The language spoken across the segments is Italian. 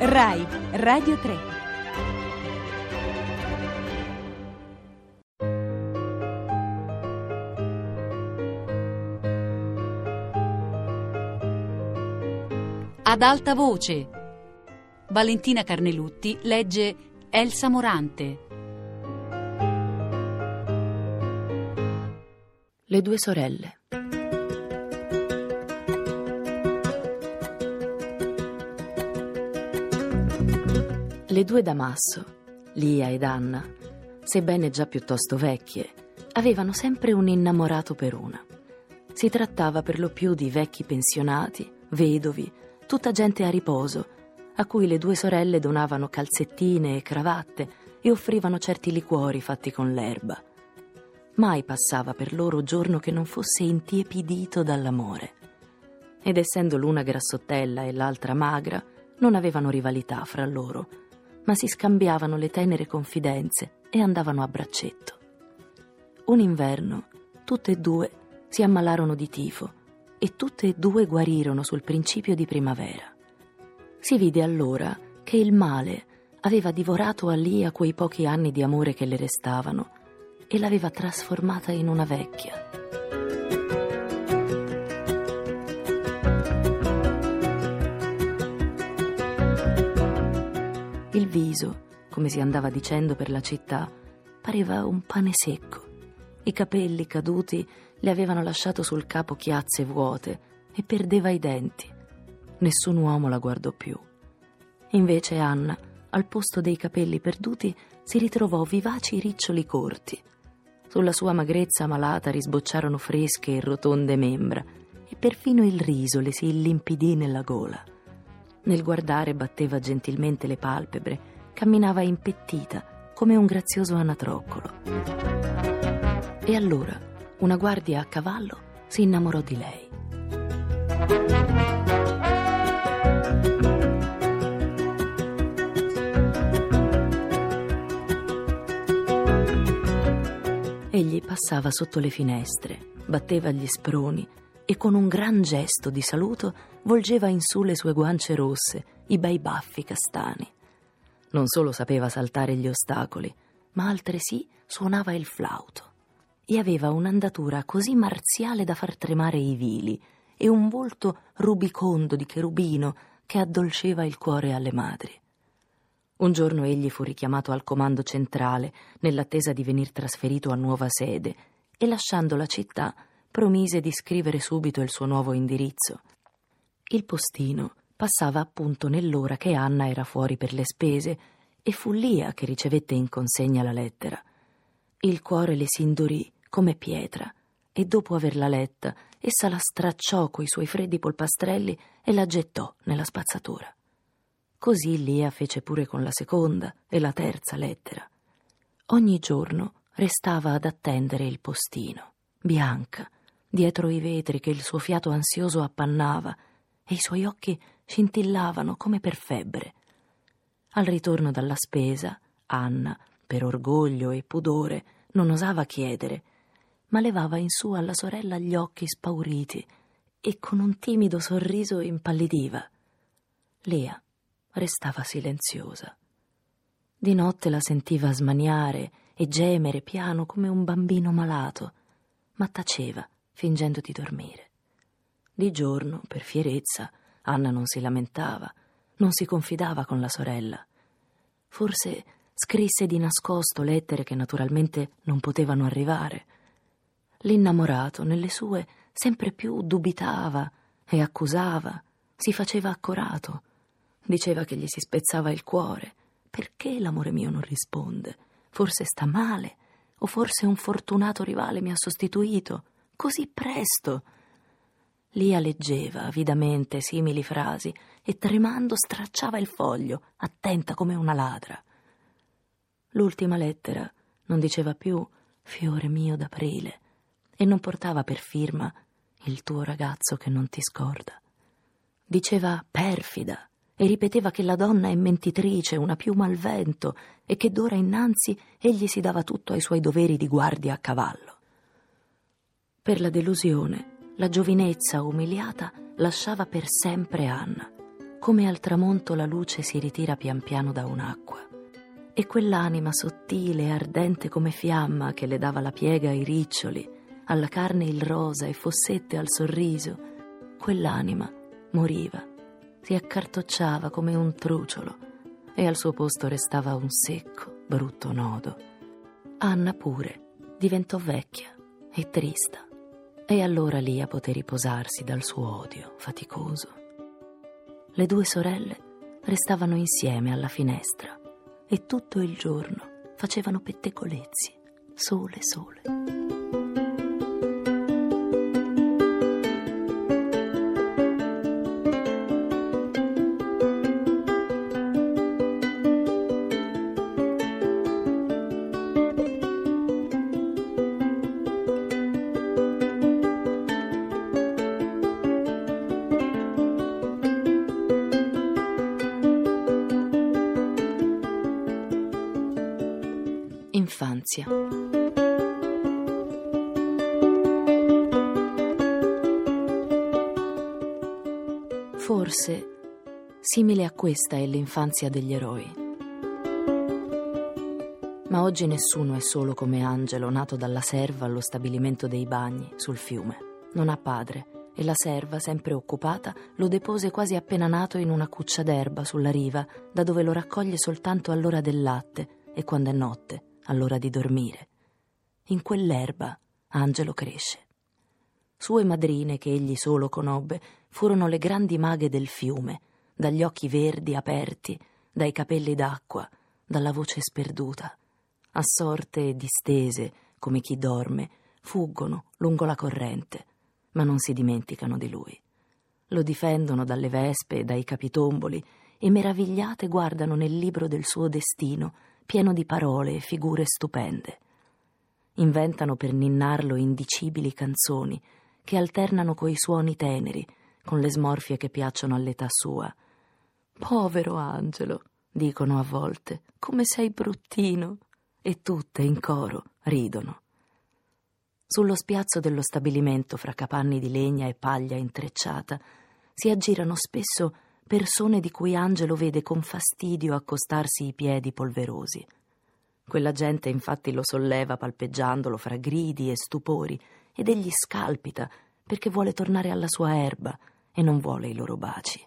RAI Radio 3 Ad alta voce. Valentina Carnelutti legge Elsa Morante. Le due sorelle. Le due Damasso, Lia ed Anna, sebbene già piuttosto vecchie, avevano sempre un innamorato per una. Si trattava per lo più di vecchi pensionati, vedovi, tutta gente a riposo, a cui le due sorelle donavano calzettine e cravatte e offrivano certi liquori fatti con l'erba. Mai passava per loro giorno che non fosse intiepidito dall'amore. Ed essendo l'una grassottella e l'altra magra, non avevano rivalità fra loro, ma si scambiavano le tenere confidenze e andavano a braccetto. Un inverno, tutte e due si ammalarono di tifo e tutte e due guarirono sul principio di primavera. Si vide allora che il male aveva divorato a Lia quei pochi anni di amore che le restavano e l'aveva trasformata in una vecchia. Il viso, come si andava dicendo per la città, pareva un pane secco. I capelli caduti le avevano lasciato sul capo chiazze vuote e perdeva i denti. Nessun uomo la guardò più. Invece Anna, al posto dei capelli perduti, si ritrovò vivaci riccioli corti. Sulla sua magrezza malata risbocciarono fresche e rotonde membra e perfino il riso le si illimpidì nella gola. Nel guardare batteva gentilmente le palpebre, camminava impettita come un grazioso anatroccolo. E allora una guardia a cavallo si innamorò di lei. Egli passava sotto le finestre, batteva gli sproni e con un gran gesto di saluto volgeva in su le sue guance rosse, i bei baffi castani. Non solo sapeva saltare gli ostacoli, ma altresì suonava il flauto e aveva un'andatura così marziale da far tremare i vili e un volto rubicondo di cherubino che addolceva il cuore alle madri. Un giorno egli fu richiamato al comando centrale nell'attesa di venir trasferito a nuova sede e lasciando la città promise di scrivere subito il suo nuovo indirizzo. Il postino passava appunto nell'ora che Anna era fuori per le spese e fu Lia che ricevette in consegna la lettera. Il cuore le si indurì come pietra, e dopo averla letta, essa la stracciò coi suoi freddi polpastrelli e la gettò nella spazzatura. Così Lia fece pure con la seconda e la terza lettera. Ogni giorno restava ad attendere il postino, bianca, dietro i vetri che il suo fiato ansioso appannava, e i suoi occhi scintillavano come per febbre. Al ritorno dalla spesa, Anna, per orgoglio e pudore, non osava chiedere ma levava in su alla sorella gli occhi spauriti e con un timido sorriso impallidiva. Lea restava silenziosa. Di notte la sentiva smaniare e gemere piano come un bambino malato, ma taceva, fingendo di dormire. Di giorno, per fierezza, Anna non si lamentava, non si confidava con la sorella. Forse scrisse di nascosto lettere che naturalmente non potevano arrivare L'innamorato, nelle sue, sempre più dubitava e accusava, si faceva accorato. Diceva che gli si spezzava il cuore. Perché l'amore mio non risponde? Forse sta male, o forse un fortunato rivale mi ha sostituito. Così presto. Lia leggeva avidamente simili frasi e tremando stracciava il foglio, attenta come una ladra. L'ultima lettera non diceva più fiore mio d'aprile e non portava per firma il tuo ragazzo che non ti scorda. Diceva perfida e ripeteva che la donna è mentitrice, una piuma al vento e che d'ora innanzi egli si dava tutto ai suoi doveri di guardia a cavallo. Per la delusione la giovinezza umiliata lasciava per sempre Anna, come al tramonto la luce si ritira pian piano da un'acqua. E quell'anima sottile e ardente come fiamma che le dava la piega ai riccioli, alla carne il rosa e fossette al sorriso, quell'anima moriva, si accartocciava come un truciolo e al suo posto restava un secco, brutto nodo. Anna pure diventò vecchia e trista e allora Lia poté riposarsi dal suo odio faticoso. Le due sorelle restavano insieme alla finestra e tutto il giorno facevano pettegolezzi, sole sole. Infanzia. Forse simile a questa è l'infanzia degli eroi. Ma oggi nessuno è solo come Angelo, nato dalla serva allo stabilimento dei bagni, sul fiume. Non ha padre e la serva, sempre occupata, lo depose quasi appena nato in una cuccia d'erba sulla riva, da dove lo raccoglie soltanto all'ora del latte e quando è notte all'ora di dormire. In quell'erba Angelo cresce. Sue madrine, che egli solo conobbe, furono le grandi maghe del fiume, dagli occhi verdi aperti, dai capelli d'acqua, dalla voce sperduta. Assorte e distese, come chi dorme, fuggono lungo la corrente, ma non si dimenticano di lui. Lo difendono dalle vespe e dai capitomboli e meravigliate guardano nel libro del suo destino pieno di parole e figure stupende. Inventano per ninnarlo indicibili canzoni che alternano coi suoni teneri, con le smorfie che piacciono all'età sua. Povero Angelo, dicono a volte, come sei bruttino. E tutte in coro ridono. Sullo spiazzo dello stabilimento, fra capanni di legna e paglia intrecciata, si aggirano spesso persone di cui Angelo vede con fastidio accostarsi i piedi polverosi. Quella gente infatti lo solleva palpeggiandolo fra gridi e stupori ed egli scalpita perché vuole tornare alla sua erba e non vuole i loro baci.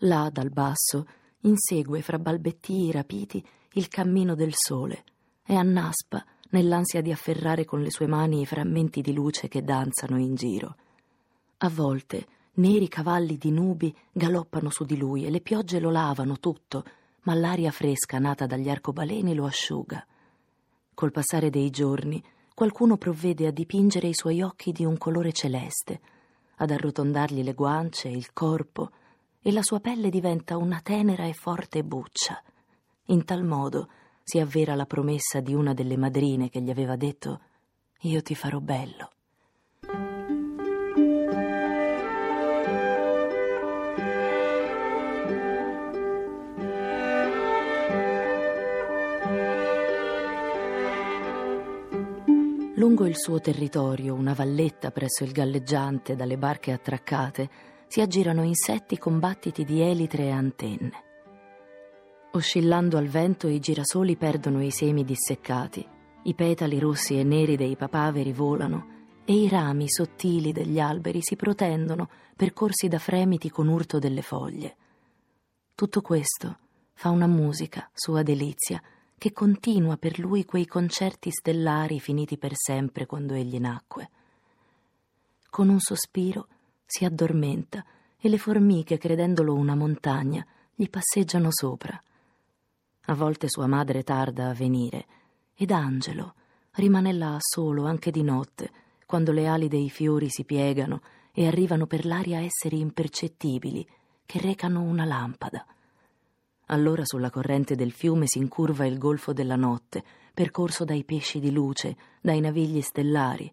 Là dal basso insegue fra balbettii rapiti il cammino del sole e annaspa nell'ansia di afferrare con le sue mani i frammenti di luce che danzano in giro. A volte Neri cavalli di nubi galoppano su di lui e le piogge lo lavano tutto, ma l'aria fresca nata dagli arcobaleni lo asciuga. Col passare dei giorni, qualcuno provvede a dipingere i suoi occhi di un colore celeste, ad arrotondargli le guance il corpo, e la sua pelle diventa una tenera e forte buccia. In tal modo si avvera la promessa di una delle madrine che gli aveva detto Io ti farò bello. Lungo il suo territorio, una valletta presso il galleggiante dalle barche attraccate, si aggirano insetti con battiti di elitre e antenne. Oscillando al vento i girasoli perdono i semi disseccati, i petali rossi e neri dei papaveri volano e i rami sottili degli alberi si protendono percorsi da fremiti con urto delle foglie. Tutto questo fa una musica, sua delizia, che continua per lui quei concerti stellari finiti per sempre quando egli nacque. Con un sospiro si addormenta e le formiche, credendolo una montagna, gli passeggiano sopra. A volte sua madre tarda a venire ed Angelo rimane là solo anche di notte, quando le ali dei fiori si piegano e arrivano per l'aria esseri impercettibili che recano una lampada. Allora sulla corrente del fiume si incurva il golfo della notte, percorso dai pesci di luce, dai navigli stellari,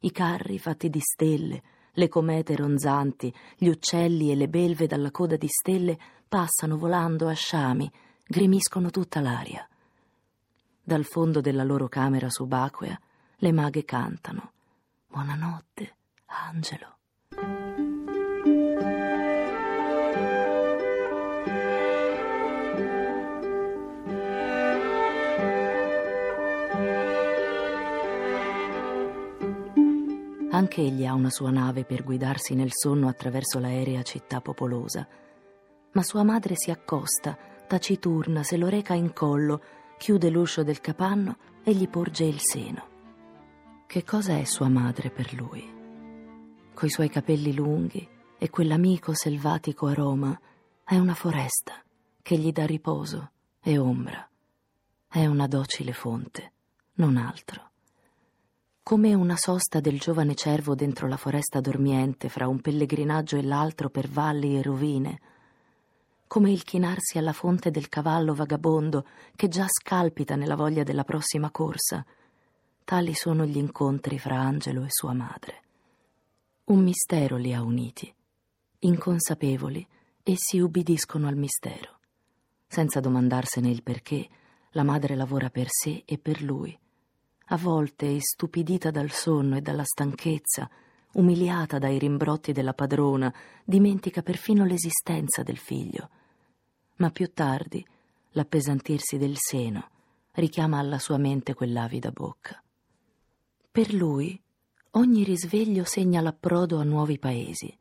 i carri fatti di stelle, le comete ronzanti, gli uccelli e le belve dalla coda di stelle passano volando a sciami, grimiscono tutta l'aria. Dal fondo della loro camera subacquea le maghe cantano. Buonanotte, Angelo. Anche egli ha una sua nave per guidarsi nel sonno attraverso l'aerea città popolosa. Ma sua madre si accosta, taciturna, se lo reca in collo, chiude l'uscio del capanno e gli porge il seno. Che cosa è sua madre per lui? Coi suoi capelli lunghi e quell'amico selvatico aroma, è una foresta che gli dà riposo e ombra. È una docile fonte, non altro come una sosta del giovane cervo dentro la foresta dormiente fra un pellegrinaggio e l'altro per valli e rovine, come il chinarsi alla fonte del cavallo vagabondo che già scalpita nella voglia della prossima corsa. Tali sono gli incontri fra Angelo e sua madre. Un mistero li ha uniti. Inconsapevoli, essi ubbidiscono al mistero. Senza domandarsene il perché, la madre lavora per sé e per lui a volte istupidita dal sonno e dalla stanchezza, umiliata dai rimbrotti della padrona, dimentica perfino l'esistenza del figlio. Ma più tardi l'appesantirsi del seno richiama alla sua mente quell'avida bocca. Per lui ogni risveglio segna l'approdo a nuovi paesi.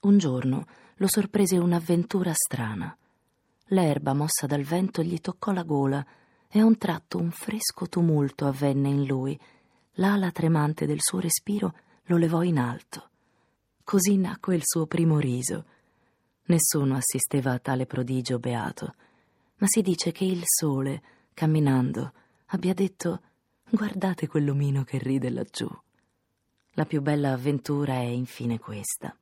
Un giorno lo sorprese un'avventura strana. L'erba mossa dal vento gli toccò la gola e a un tratto un fresco tumulto avvenne in lui. L'ala tremante del suo respiro lo levò in alto. Così nacque il suo primo riso. Nessuno assisteva a tale prodigio beato, ma si dice che il sole, camminando, abbia detto guardate quell'omino che ride laggiù. La più bella avventura è infine questa.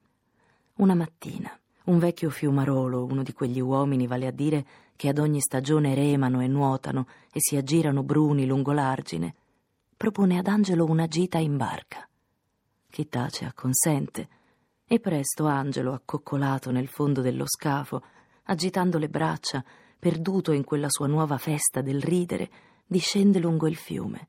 Una mattina, un vecchio fiumarolo, uno di quegli uomini, vale a dire, che ad ogni stagione remano e nuotano e si aggirano bruni lungo l'argine, propone ad Angelo una gita in barca. Chi tace acconsente, e presto Angelo, accoccolato nel fondo dello scafo, agitando le braccia, perduto in quella sua nuova festa del ridere, discende lungo il fiume.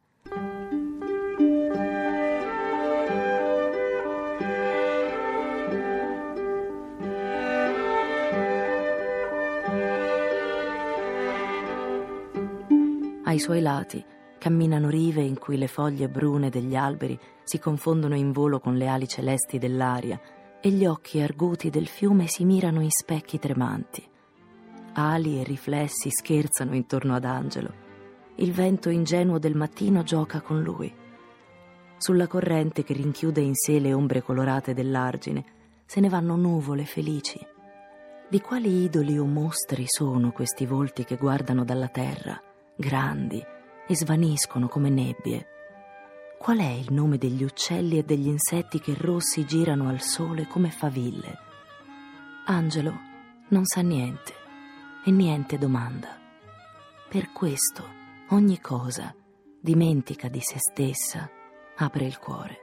Ai suoi lati camminano rive in cui le foglie brune degli alberi si confondono in volo con le ali celesti dell'aria e gli occhi arguti del fiume si mirano in specchi tremanti. Ali e riflessi scherzano intorno ad Angelo. Il vento ingenuo del mattino gioca con lui. Sulla corrente che rinchiude in sé le ombre colorate dell'argine se ne vanno nuvole felici. Di quali idoli o mostri sono questi volti che guardano dalla terra? Grandi e svaniscono come nebbie. Qual è il nome degli uccelli e degli insetti che rossi girano al sole come faville? Angelo non sa niente e niente domanda. Per questo ogni cosa dimentica di se stessa, apre il cuore.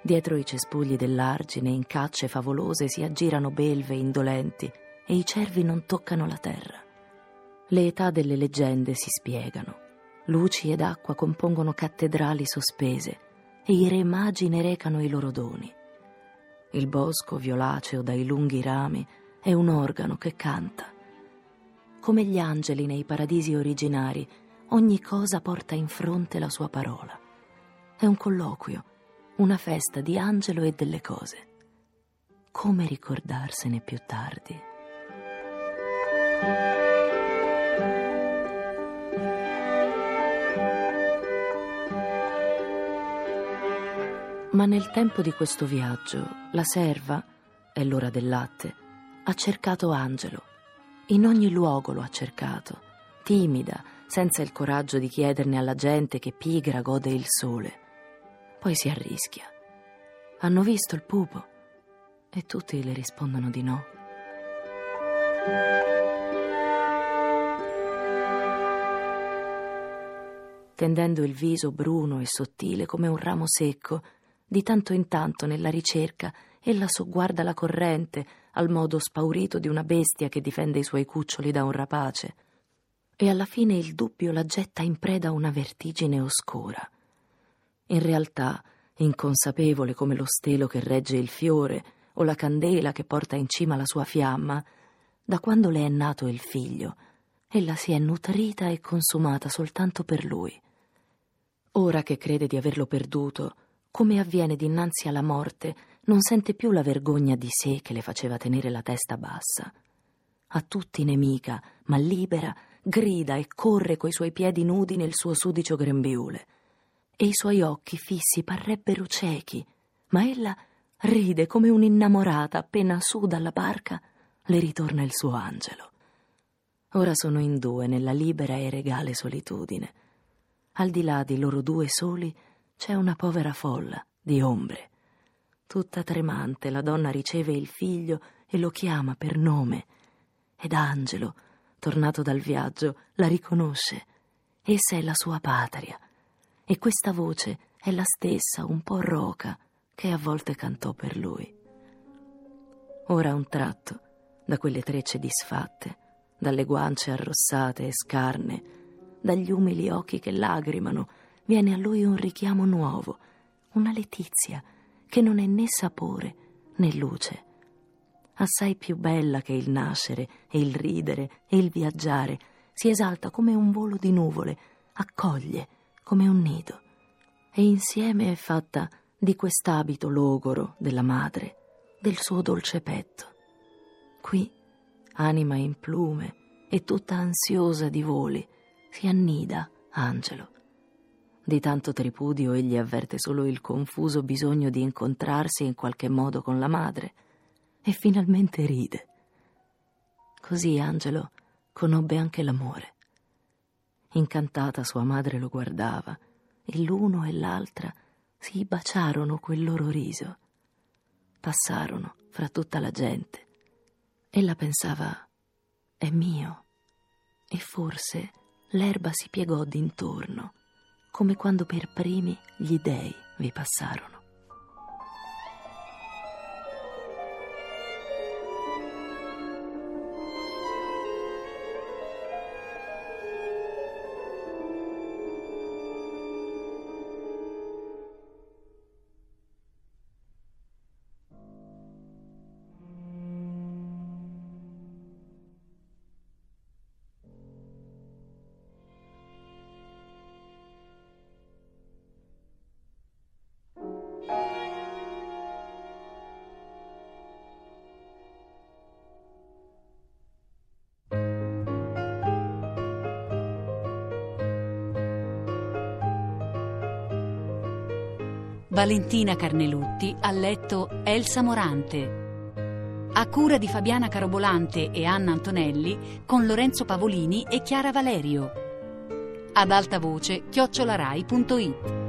Dietro i cespugli dell'argine in cacce favolose si aggirano belve indolenti e i cervi non toccano la terra. Le età delle leggende si spiegano. Luci ed acqua compongono cattedrali sospese e i re magi ne recano i loro doni. Il bosco violaceo dai lunghi rami è un organo che canta. Come gli angeli nei paradisi originari, ogni cosa porta in fronte la sua parola. È un colloquio, una festa di angelo e delle cose. Come ricordarsene più tardi? Ma nel tempo di questo viaggio, la serva, è l'ora del latte, ha cercato Angelo. In ogni luogo lo ha cercato, timida, senza il coraggio di chiederne alla gente che pigra gode il sole. Poi si arrischia. Hanno visto il pupo, e tutti le rispondono di no. Tendendo il viso bruno e sottile come un ramo secco, di tanto in tanto nella ricerca ella sogguarda la corrente al modo spaurito di una bestia che difende i suoi cuccioli da un rapace. E alla fine il dubbio la getta in preda a una vertigine oscura. In realtà, inconsapevole come lo stelo che regge il fiore o la candela che porta in cima la sua fiamma, da quando le è nato il figlio, ella si è nutrita e consumata soltanto per lui. Ora che crede di averlo perduto, come avviene dinanzi alla morte, non sente più la vergogna di sé che le faceva tenere la testa bassa. A tutti nemica, ma libera, grida e corre coi suoi piedi nudi nel suo sudicio grembiule. E i suoi occhi fissi parrebbero ciechi, ma ella ride come un'innamorata appena su dalla barca le ritorna il suo angelo. Ora sono in due nella libera e regale solitudine al di là di loro due soli c'è una povera folla di ombre. Tutta tremante la donna riceve il figlio e lo chiama per nome. Ed Angelo, tornato dal viaggio, la riconosce. Essa è la sua patria. E questa voce è la stessa, un po' roca, che a volte cantò per lui. Ora un tratto, da quelle trecce disfatte, dalle guance arrossate e scarne, dagli umili occhi che lagrimano, viene a lui un richiamo nuovo, una letizia che non è né sapore né luce. Assai più bella che il nascere e il ridere e il viaggiare, si esalta come un volo di nuvole, accoglie come un nido. E insieme è fatta di quest'abito logoro della madre, del suo dolce petto. Qui, anima in plume e tutta ansiosa di voli, si annida Angelo. Di tanto tripudio egli avverte solo il confuso bisogno di incontrarsi in qualche modo con la madre e finalmente ride. Così Angelo conobbe anche l'amore. Incantata sua madre lo guardava e l'uno e l'altra si baciarono quel loro riso. Passarono fra tutta la gente. Ella pensava, è mio. E forse l'erba si piegò d'intorno, come quando per primi gli dei vi passarono. Valentina Carnelutti ha letto Elsa Morante. A cura di Fabiana Carobolante e Anna Antonelli con Lorenzo Pavolini e Chiara Valerio. Ad alta voce chiocciolarai.it